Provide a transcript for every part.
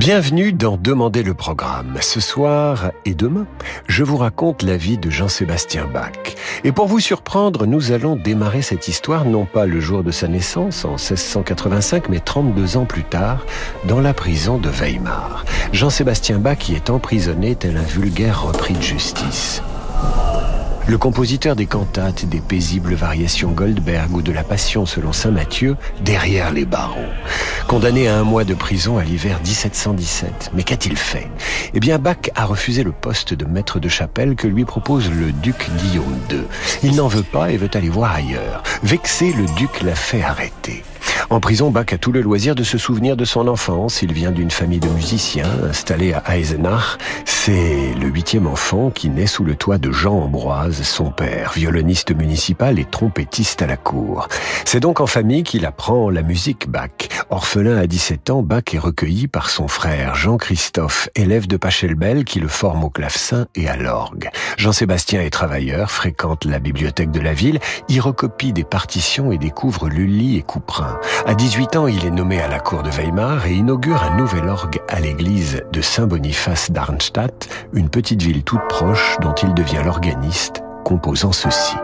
Bienvenue dans Demandez le programme. Ce soir et demain, je vous raconte la vie de Jean-Sébastien Bach. Et pour vous surprendre, nous allons démarrer cette histoire non pas le jour de sa naissance, en 1685, mais 32 ans plus tard, dans la prison de Weimar. Jean-Sébastien Bach y est emprisonné tel un vulgaire repris de justice. Le compositeur des cantates, des paisibles variations Goldberg ou de la Passion selon Saint Matthieu, derrière les barreaux. Condamné à un mois de prison à l'hiver 1717. Mais qu'a-t-il fait? Eh bien, Bach a refusé le poste de maître de chapelle que lui propose le duc Guillaume II. Il n'en veut pas et veut aller voir ailleurs. Vexé, le duc l'a fait arrêter. En prison, Bach a tout le loisir de se souvenir de son enfance. Il vient d'une famille de musiciens installée à Eisenach. C'est le huitième enfant qui naît sous le toit de Jean Ambroise, son père, violoniste municipal et trompettiste à la cour. C'est donc en famille qu'il apprend la musique Bach. Orphelin à 17 ans, Bach est recueilli par son frère Jean-Christophe, élève de Pachelbel qui le forme au clavecin et à l'orgue. Jean-Sébastien est travailleur, fréquente la bibliothèque de la ville, y recopie des partitions et découvre Lully et Couperin. À 18 ans, il est nommé à la cour de Weimar et inaugure un nouvel orgue à l'église de Saint-Boniface d'Arnstadt, une petite ville toute proche dont il devient l'organiste, composant ceci.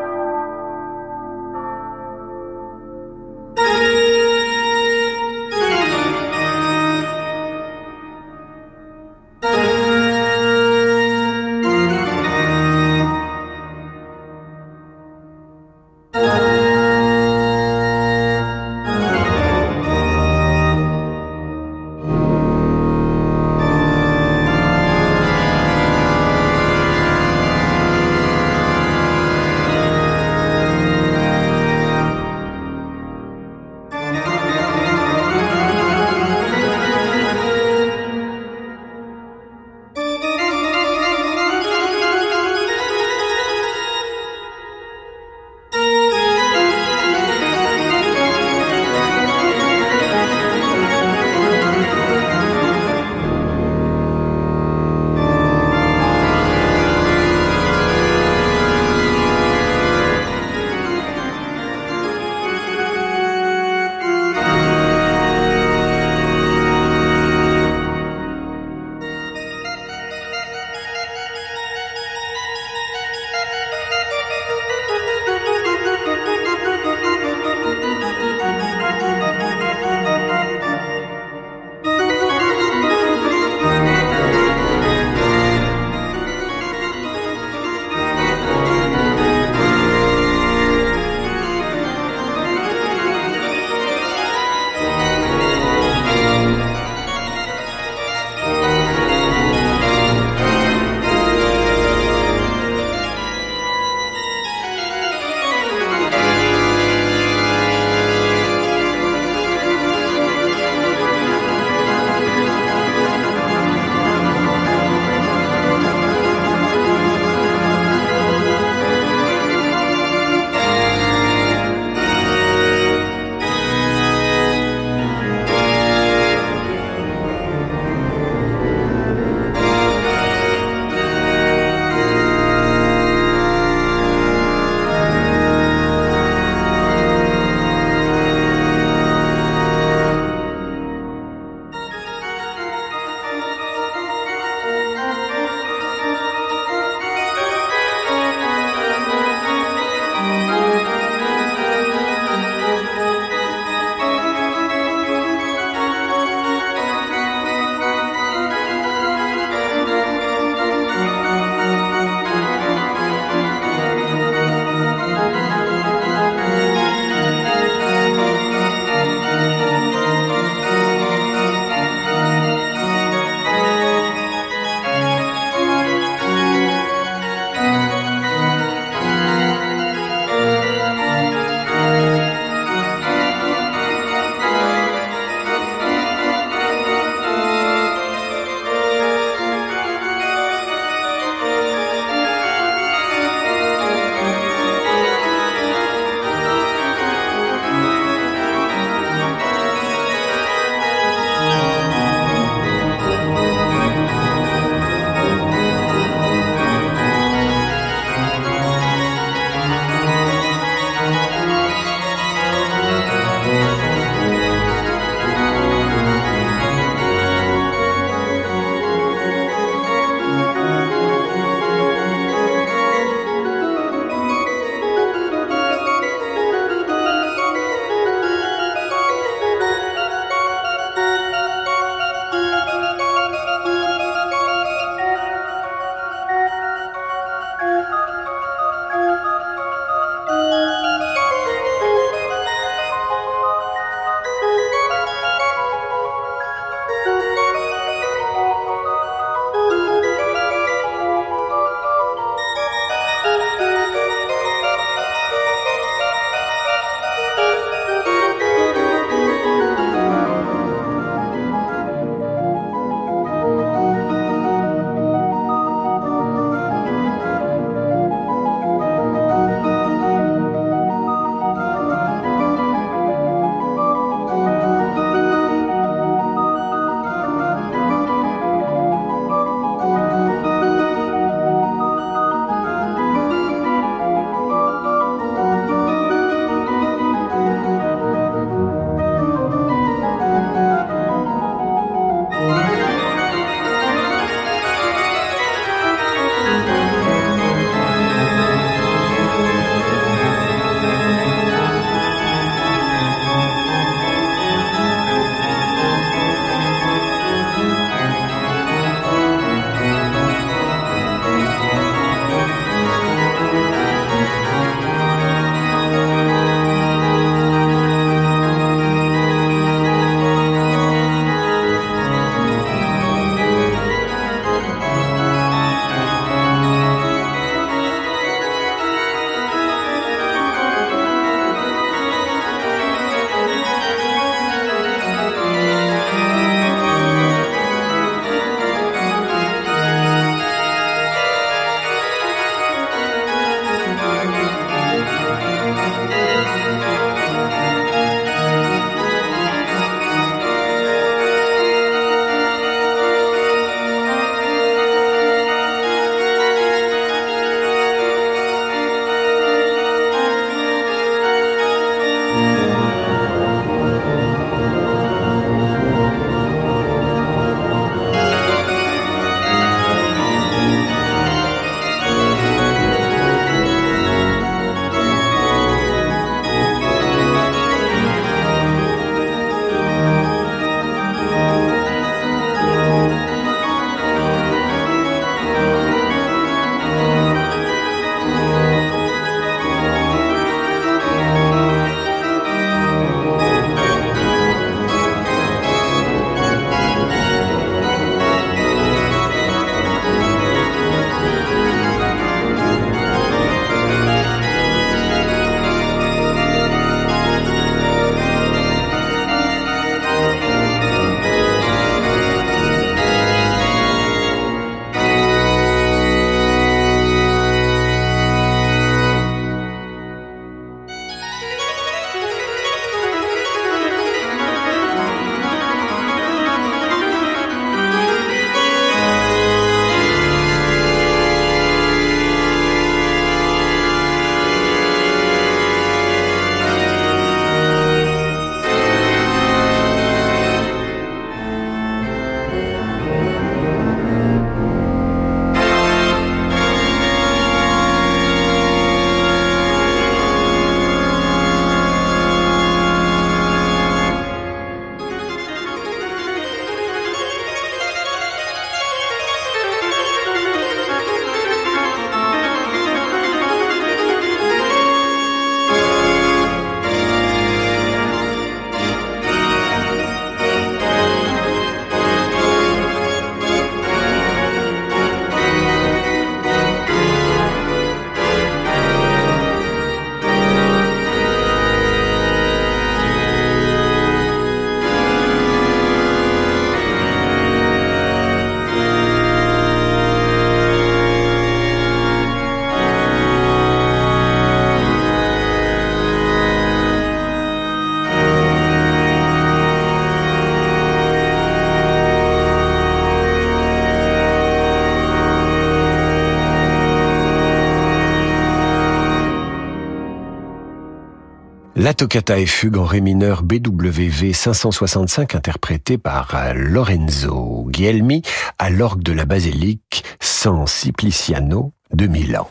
La toccata et fugue en ré mineur BWV 565 interprétée par euh, Lorenzo Guilhelmi à l'orgue de la basilique San Simpliciano de Milan.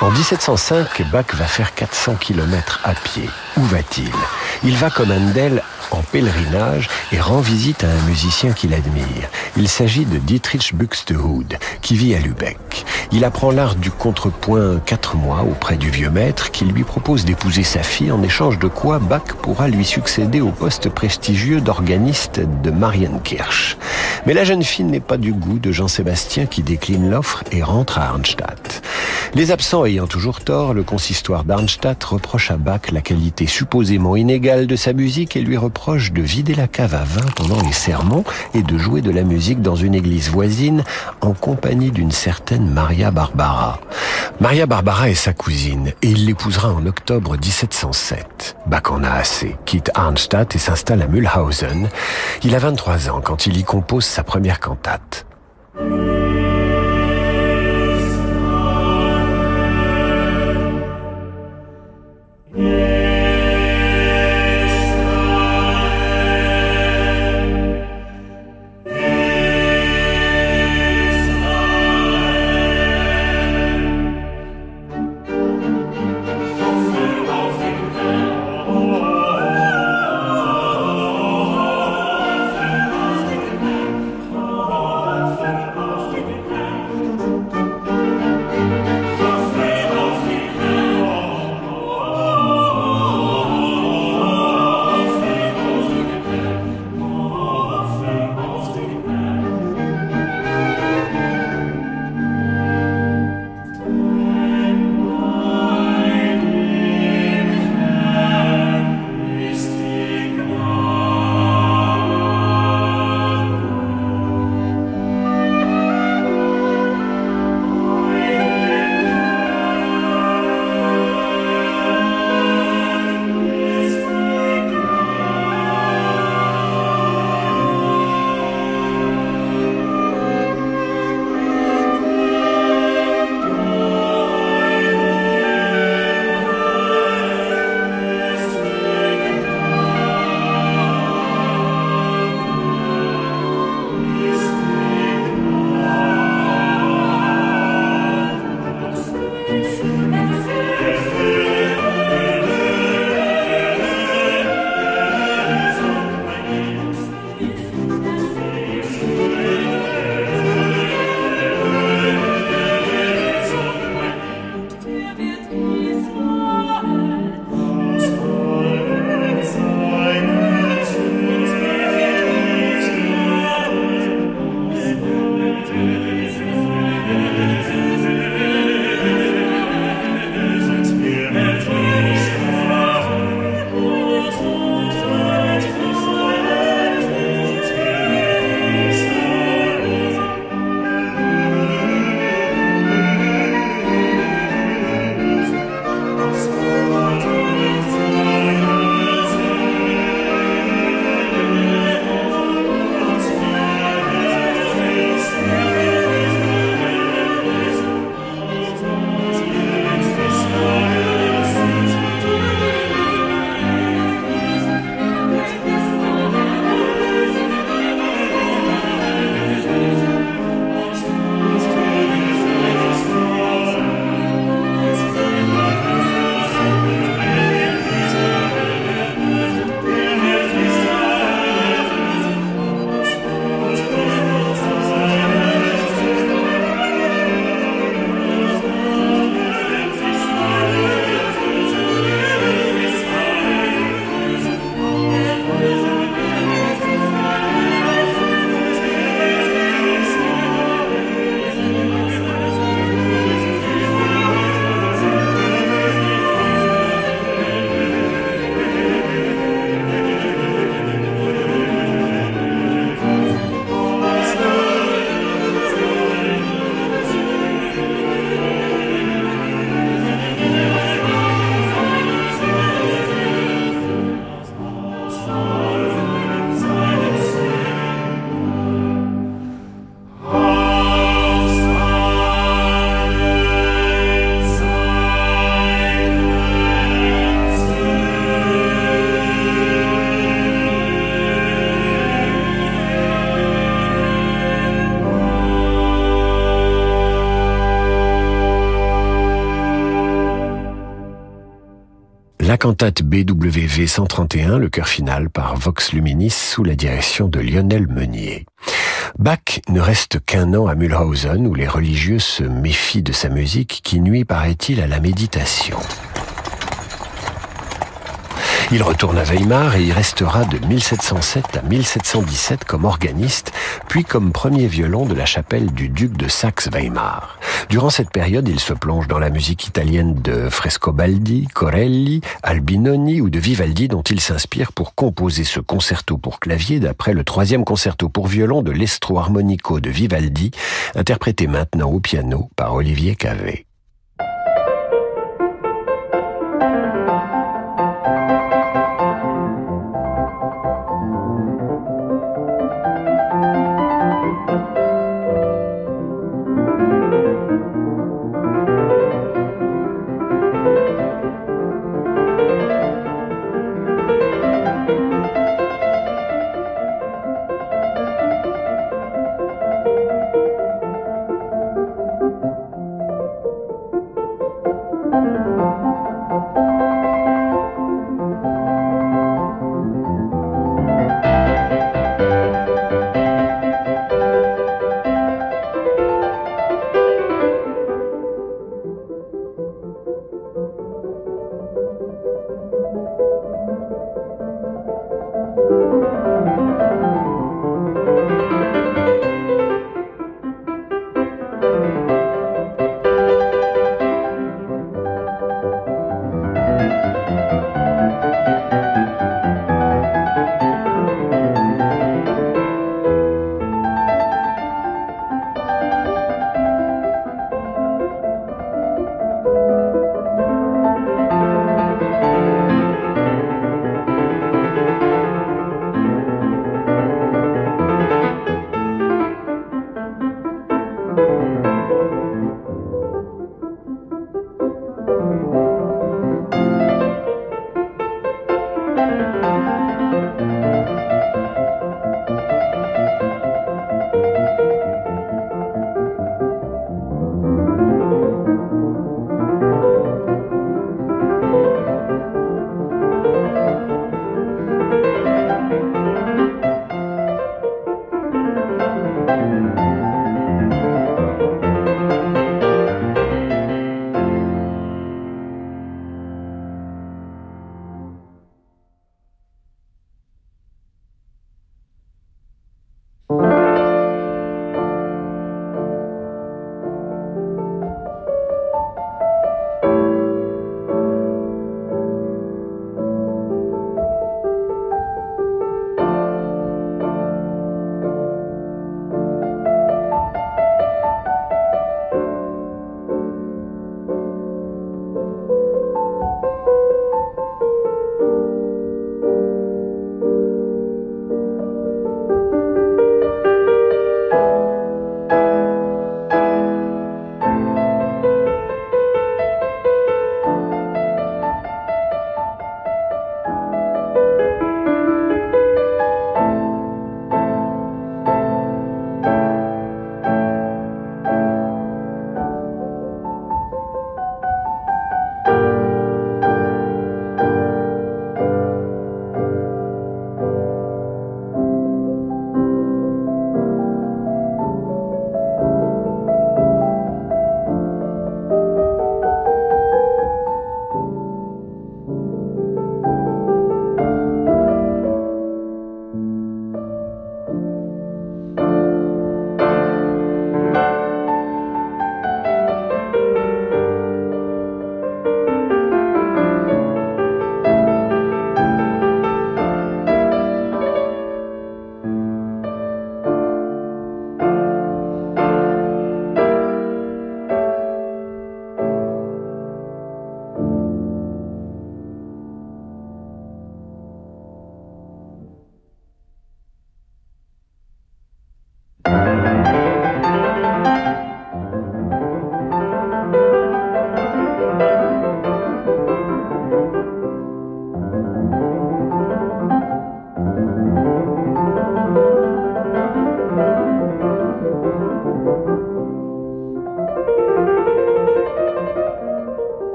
En 1705, Bach va faire 400 km à pied. Où va-t-il? Il va comme Handel en pèlerinage et rend visite à un musicien qu'il admire. Il s'agit de Dietrich Buxtehude, qui vit à Lübeck. Il apprend l'art du contrepoint quatre mois auprès du vieux maître qui lui propose d'épouser sa fille en échange de quoi Bach pourra lui succéder au poste prestigieux d'organiste de Marienkirch. Mais la jeune fille n'est pas du goût de Jean-Sébastien qui décline l'offre et rentre à Arnstadt. Les absents ayant toujours tort, le consistoire d'Arnstadt reproche à Bach la qualité supposément inégale de sa musique et lui reproche de vider la cave à vin pendant les sermons et de jouer de la musique dans une église voisine en compagnie d'une certaine Maria Barbara. Maria Barbara est sa cousine et il l'épousera en octobre 1707. Bach en a assez, quitte Arnstadt et s'installe à Mühlhausen. Il a 23 ans quand il y compose sa première cantate. Cantate BWV 131, le chœur final par Vox Luminis sous la direction de Lionel Meunier. Bach ne reste qu'un an à Mühlhausen où les religieux se méfient de sa musique qui nuit, paraît-il, à la méditation. Il retourne à Weimar et y restera de 1707 à 1717 comme organiste, puis comme premier violon de la chapelle du duc de Saxe-Weimar. Durant cette période, il se plonge dans la musique italienne de Frescobaldi, Corelli, Albinoni ou de Vivaldi dont il s'inspire pour composer ce concerto pour clavier d'après le troisième concerto pour violon de l'Estro Armonico de Vivaldi, interprété maintenant au piano par Olivier Cavé.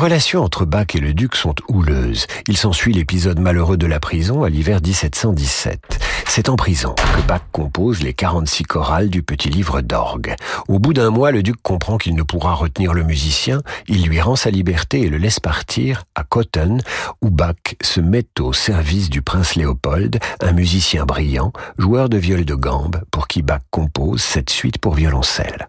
Relations entre Bach et le duc sont houleuses. Il s'ensuit l'épisode malheureux de la prison à l'hiver 1717. C'est en prison que Bach compose les 46 chorales du petit livre d'orgue. Au bout d'un mois, le duc comprend qu'il ne pourra retenir le musicien. Il lui rend sa liberté et le laisse partir à Cotton, où Bach se met au service du prince Léopold, un musicien brillant, joueur de viol de gambe, pour qui Bach compose cette suite pour violoncelle.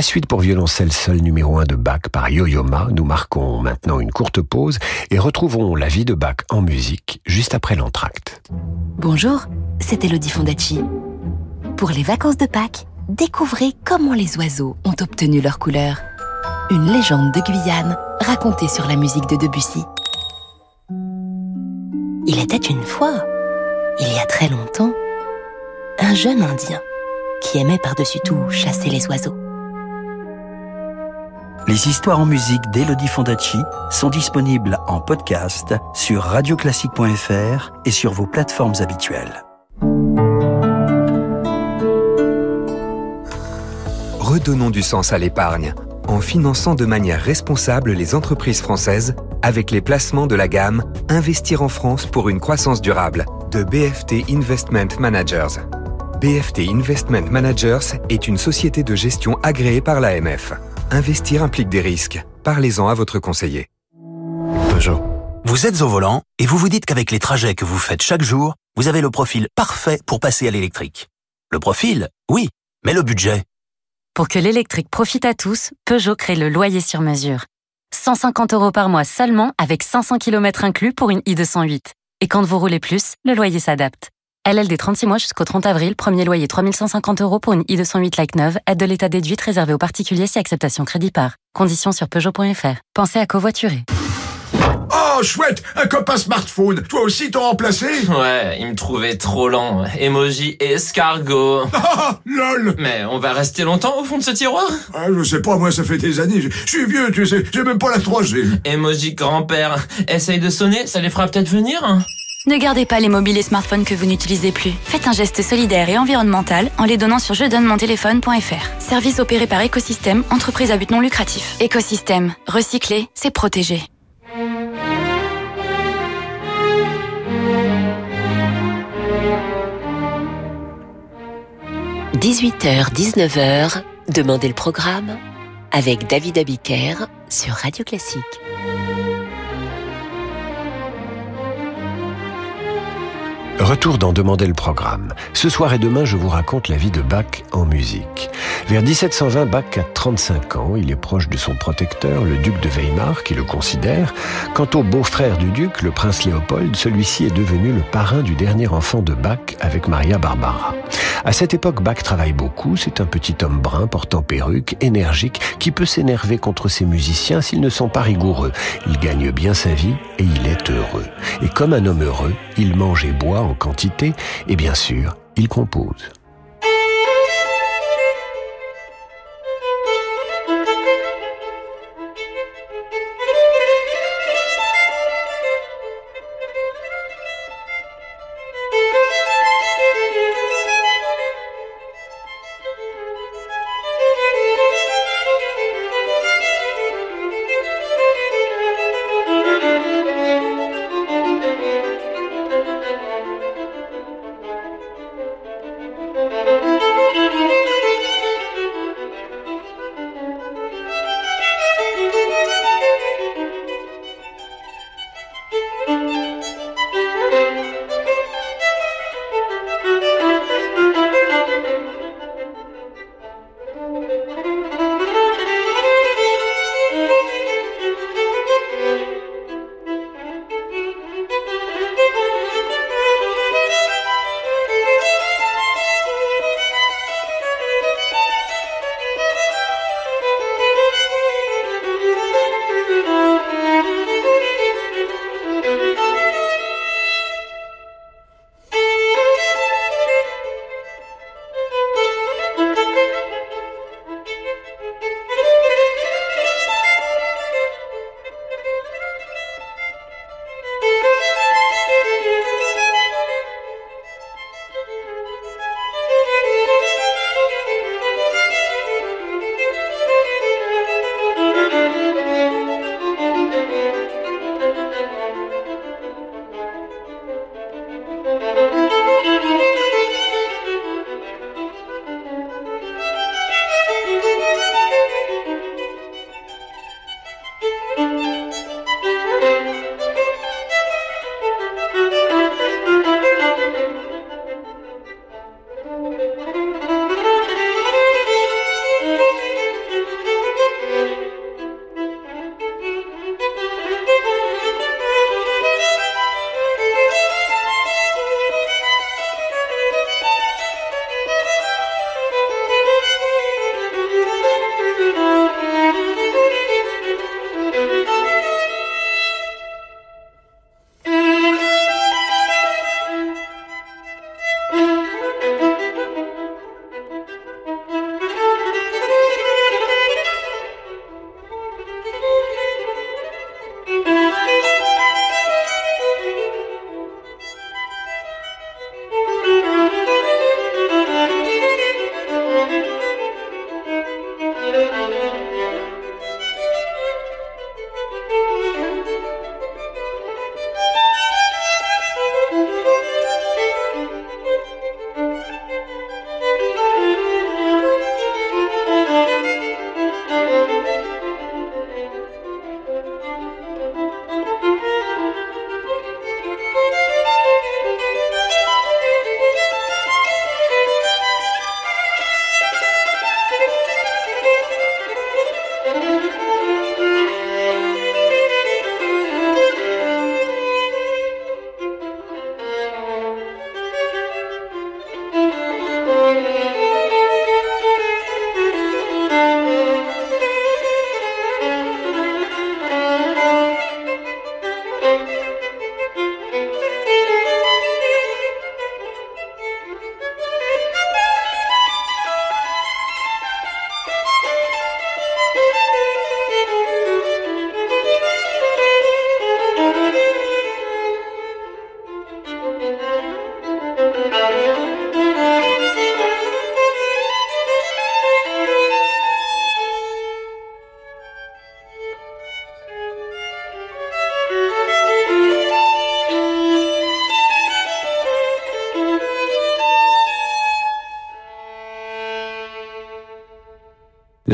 La suite pour violoncelle seul numéro 1 de Bach par Yo-Yo Ma. Nous marquons maintenant une courte pause et retrouvons la vie de Bach en musique juste après l'entracte. Bonjour, c'est Elodie Fondacci. Pour les vacances de Pâques, découvrez comment les oiseaux ont obtenu leur couleur. Une légende de Guyane racontée sur la musique de Debussy. Il était une fois, il y a très longtemps, un jeune Indien qui aimait par-dessus tout chasser les oiseaux. Les histoires en musique d'Elodie Fondacci sont disponibles en podcast sur radioclassique.fr et sur vos plateformes habituelles. Redonnons du sens à l'épargne en finançant de manière responsable les entreprises françaises avec les placements de la gamme Investir en France pour une croissance durable de BFT Investment Managers. BFT Investment Managers est une société de gestion agréée par l'AMF. Investir implique des risques. Parlez-en à votre conseiller. Peugeot. Vous êtes au volant et vous vous dites qu'avec les trajets que vous faites chaque jour, vous avez le profil parfait pour passer à l'électrique. Le profil, oui, mais le budget Pour que l'électrique profite à tous, Peugeot crée le loyer sur mesure. 150 euros par mois seulement avec 500 km inclus pour une i208. Et quand vous roulez plus, le loyer s'adapte. LLD 36 mois jusqu'au 30 avril, premier loyer 3150 euros pour une i208 Like 9, aide de l'état déduite réservée aux particuliers si acceptation crédit par. Conditions sur Peugeot.fr. Pensez à covoiturer. Oh, chouette Un copain smartphone Toi aussi t'as remplacé Ouais, il me trouvait trop lent. Emoji escargot. Ah, lol Mais on va rester longtemps au fond de ce tiroir? Ah, Je sais pas, moi ça fait des années. Je, je suis vieux, tu sais, j'ai même pas la 3G. Emoji grand-père. Essaye de sonner, ça les fera peut-être venir Ne gardez pas les mobiles et smartphones que vous n'utilisez plus. Faites un geste solidaire et environnemental en les donnant sur je donne mon téléphone.fr. Service opéré par Écosystème, entreprise à but non lucratif. Écosystème, recycler, c'est protéger. – 18h, 19h, Demandez le programme avec David Abiker sur Radio Classique. Retour d'en demander le programme. Ce soir et demain, je vous raconte la vie de Bach en musique. Vers 1720, Bach a 35 ans. Il est proche de son protecteur, le duc de Weimar, qui le considère. Quant au beau-frère du duc, le prince Léopold, celui-ci est devenu le parrain du dernier enfant de Bach avec Maria Barbara. À cette époque, Bach travaille beaucoup. C'est un petit homme brun portant perruque, énergique, qui peut s'énerver contre ses musiciens s'ils ne sont pas rigoureux. Il gagne bien sa vie et il est heureux. Et comme un homme heureux, il mange et boit en quantité et bien sûr, il compose.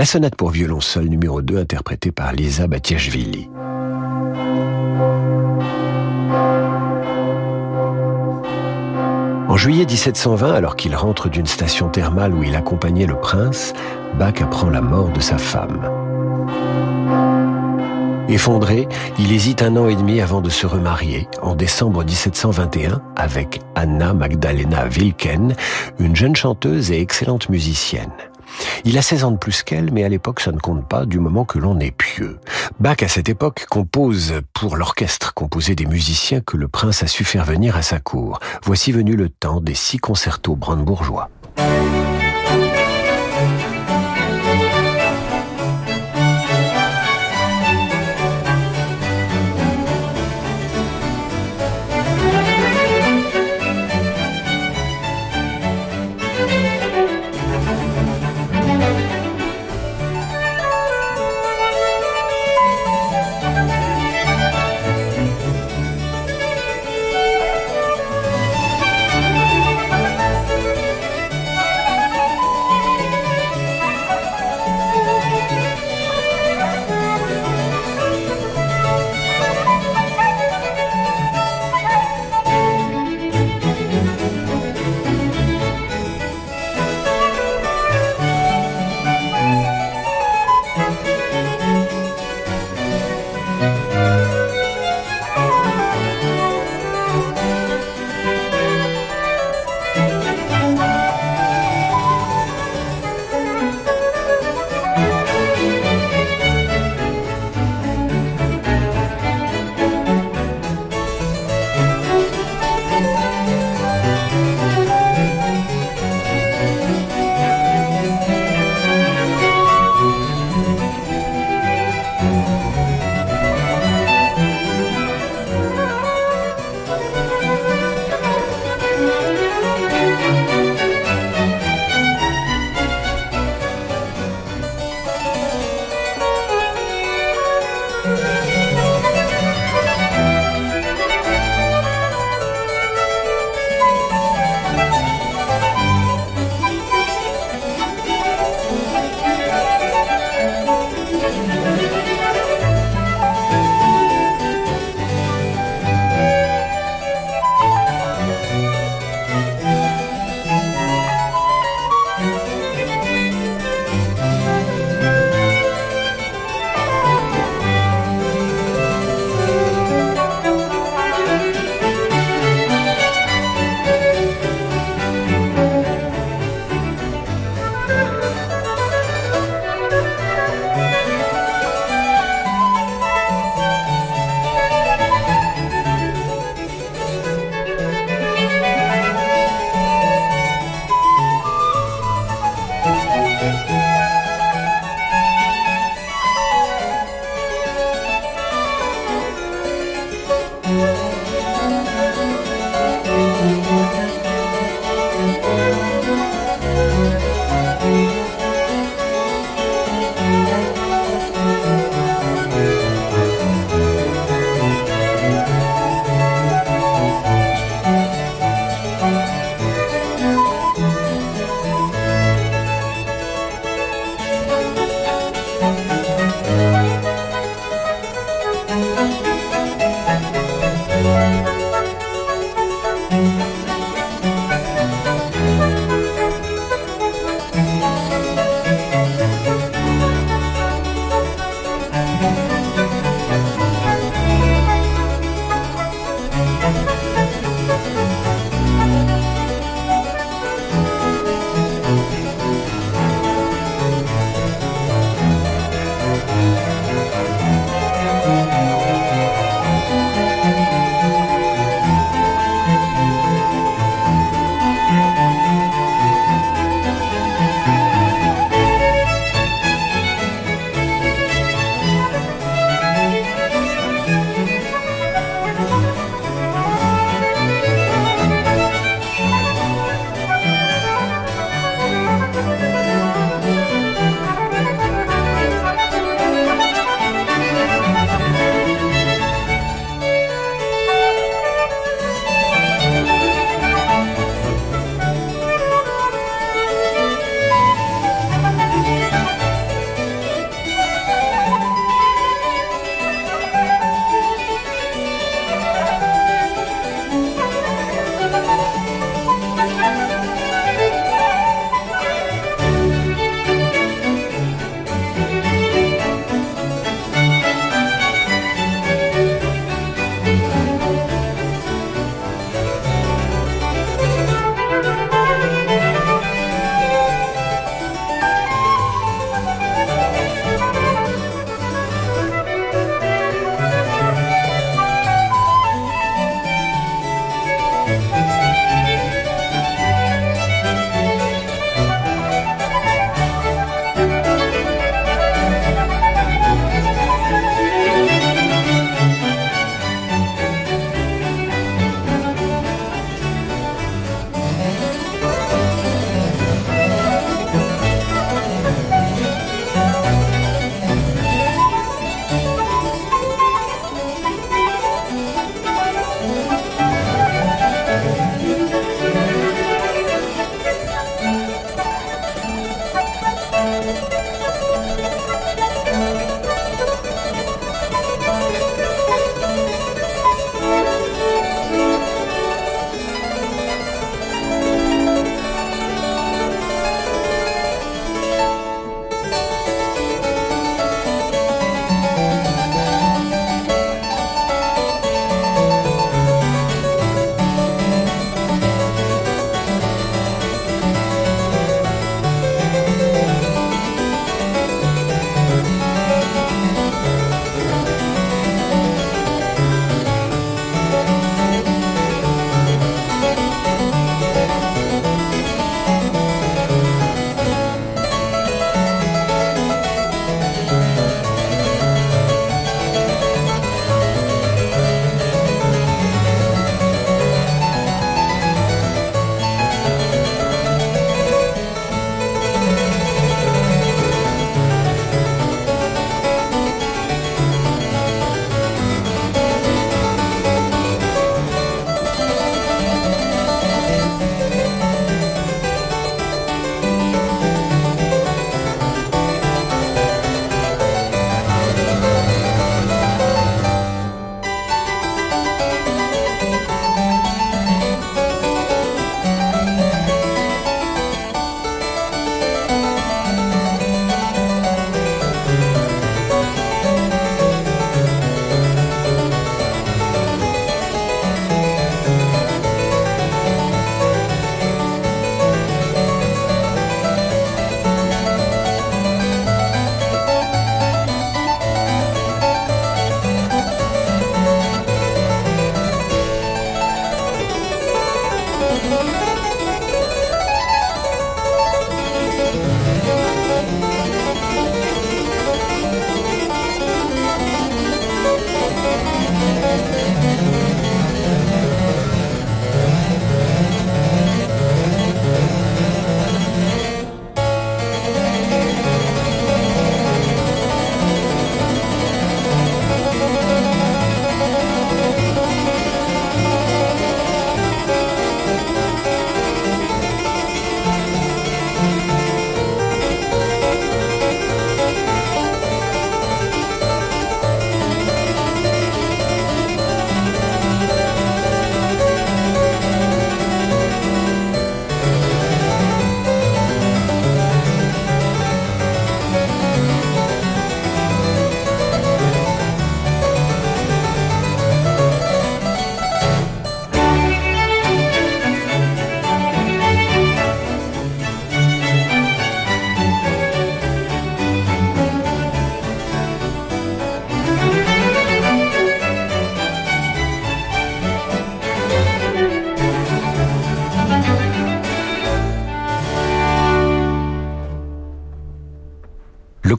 Sonate pour violon seul numéro 2 interprétée par Lisa Batiashvili. En juillet 1720, alors qu'il rentre d'une station thermale où il accompagnait le prince, Bach apprend la mort de sa femme. Effondré, il hésite un an et demi avant de se remarier, en décembre 1721, avec Anna Magdalena Wilken, une jeune chanteuse et excellente musicienne. Il a 16 ans de plus qu'elle, mais à l'époque ça ne compte pas du moment que l'on est pieux. Bach à cette époque compose pour l'orchestre, composé des musiciens que le prince a su faire venir à sa cour. Voici venu le temps des six concertos brandebourgeois.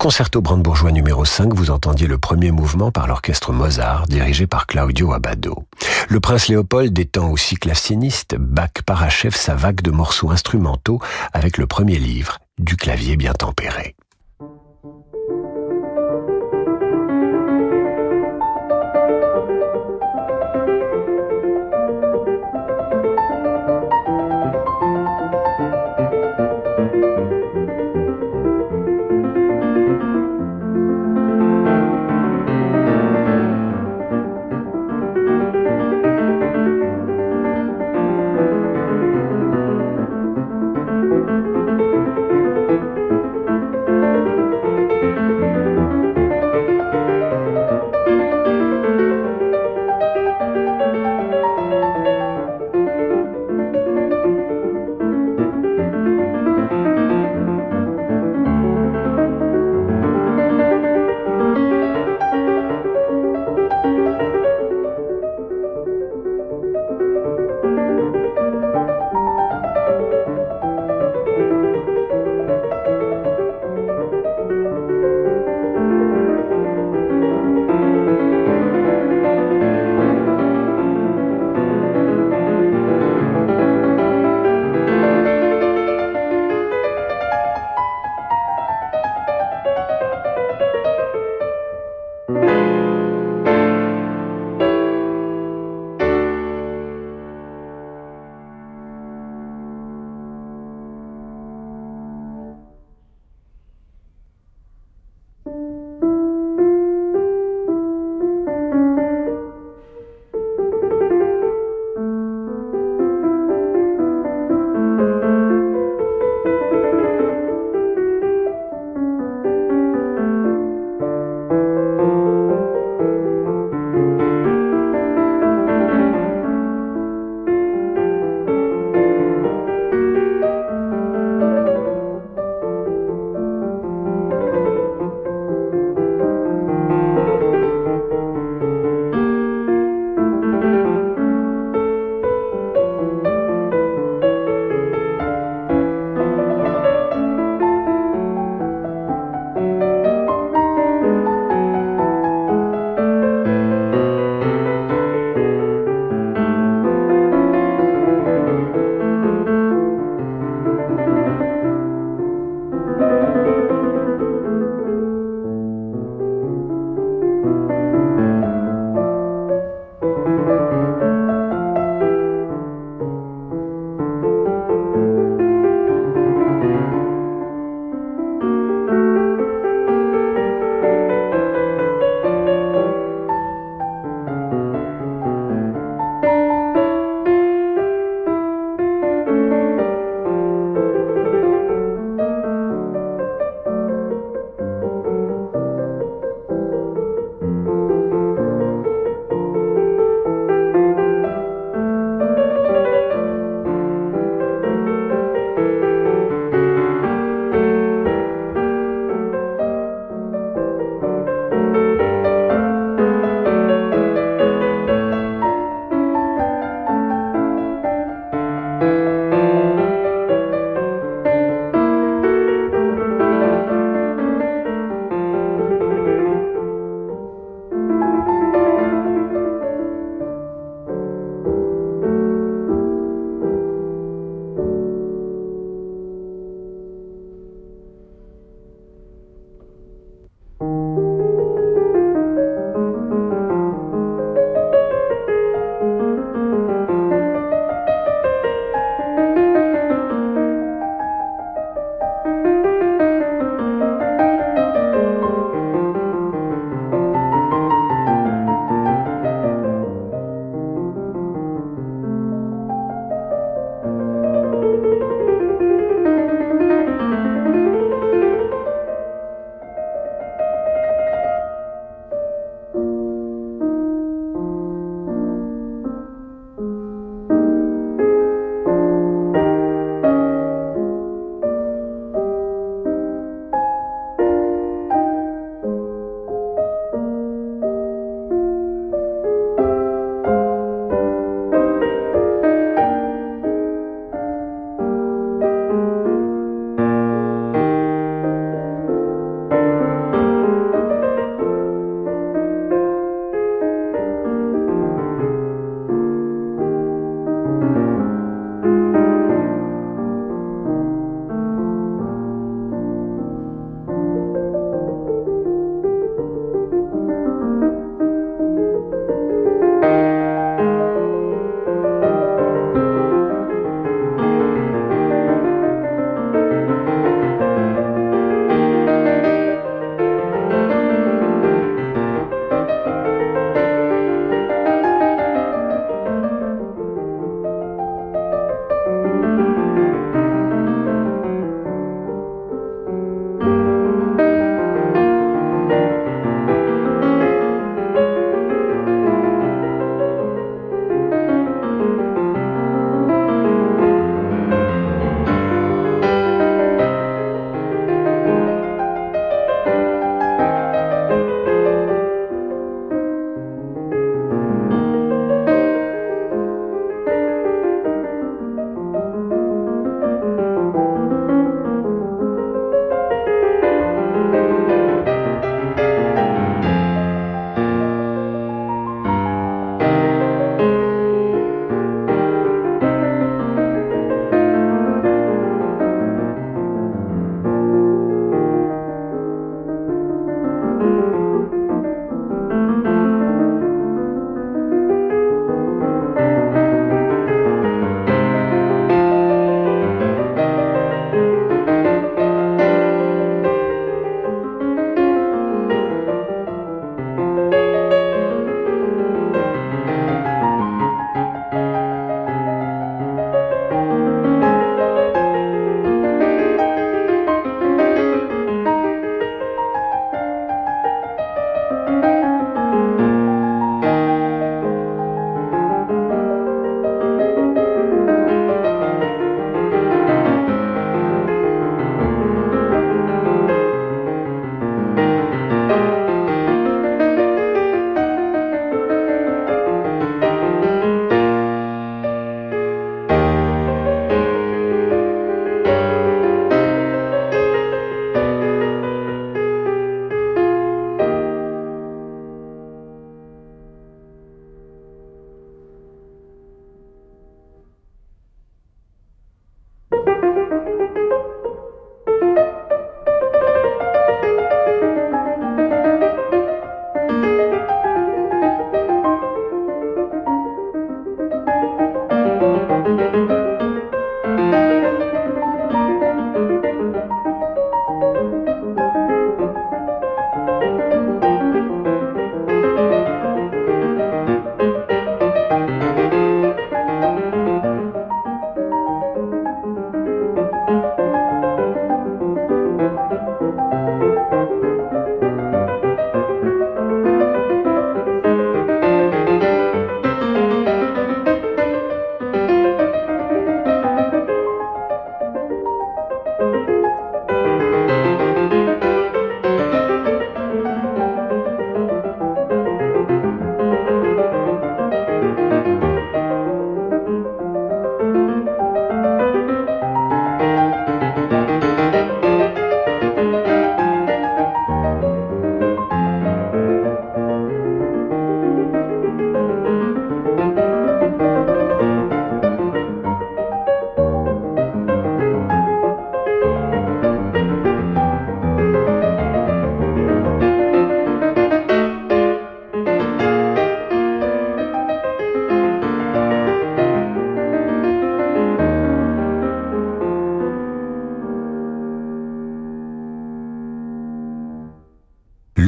Concerto brandebourgeois numéro 5, vous entendiez le premier mouvement par l'orchestre Mozart, dirigé par Claudio Abbado. Le prince Léopold étant aussi claveciniste, Bach parachève sa vague de morceaux instrumentaux avec le premier livre, du clavier bien tempéré.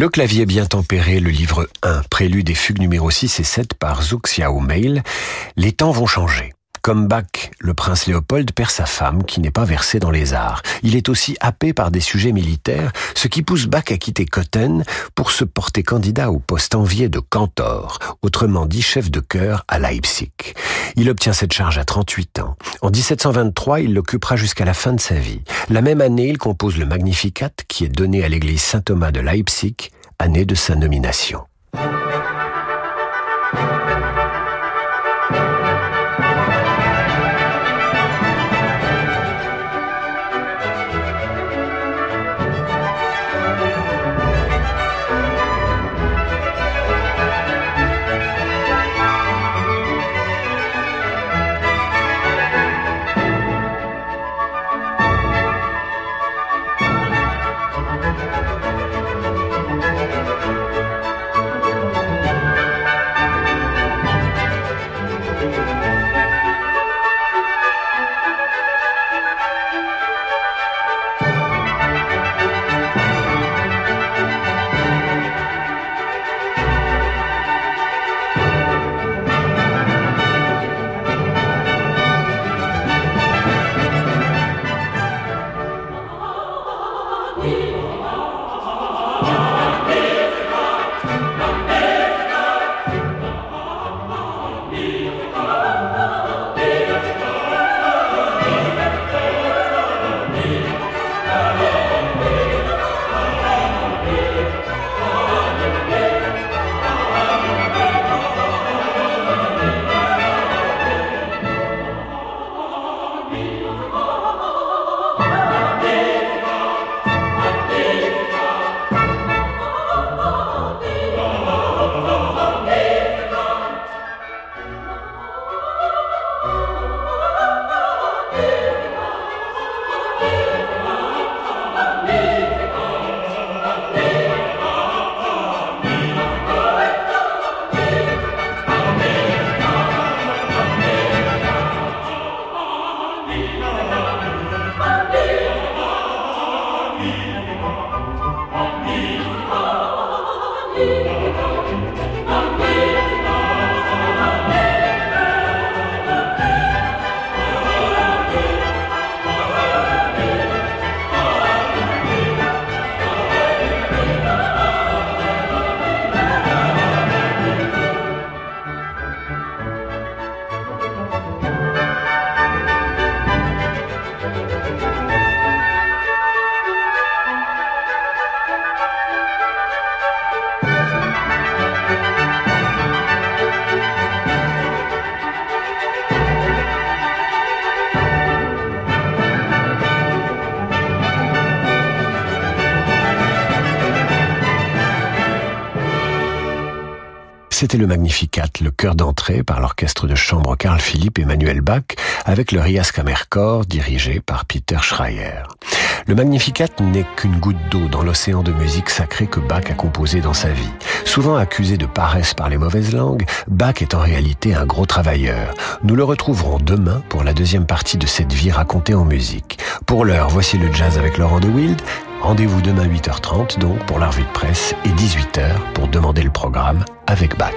Le clavier bien tempéré, le livre 1, prélude et fugue numéro 6 et 7 par Zhou Xiao Mail. Les temps vont changer. Comme Bach, le prince Léopold perd sa femme qui n'est pas versée dans les arts. Il est aussi happé par des sujets militaires, ce qui pousse Bach à quitter Cotten pour se porter candidat au poste envié de cantor, autrement dit chef de chœur à Leipzig. Il obtient cette charge à 38 ans. En 1723, il l'occupera jusqu'à la fin de sa vie. La même année, il compose le Magnificat qui est donné à l'église Saint-Thomas de Leipzig, année de sa nomination. C'était le Magnificat, le chœur d'entrée par l'orchestre de chambre Carl Philipp Emmanuel Bach avec le Rias Kammerchor dirigé par Peter Schreier. Le Magnificat n'est qu'une goutte d'eau dans l'océan de musique sacrée que Bach a composé dans sa vie. Souvent accusé de paresse par les mauvaises langues, Bach est en réalité un gros travailleur. Nous le retrouverons demain pour la deuxième partie de cette vie racontée en musique. Pour l'heure, voici le jazz avec Laurent de Wild. Rendez-vous demain 8h30 donc pour la revue de presse et 18h pour demander le programme avec Bach.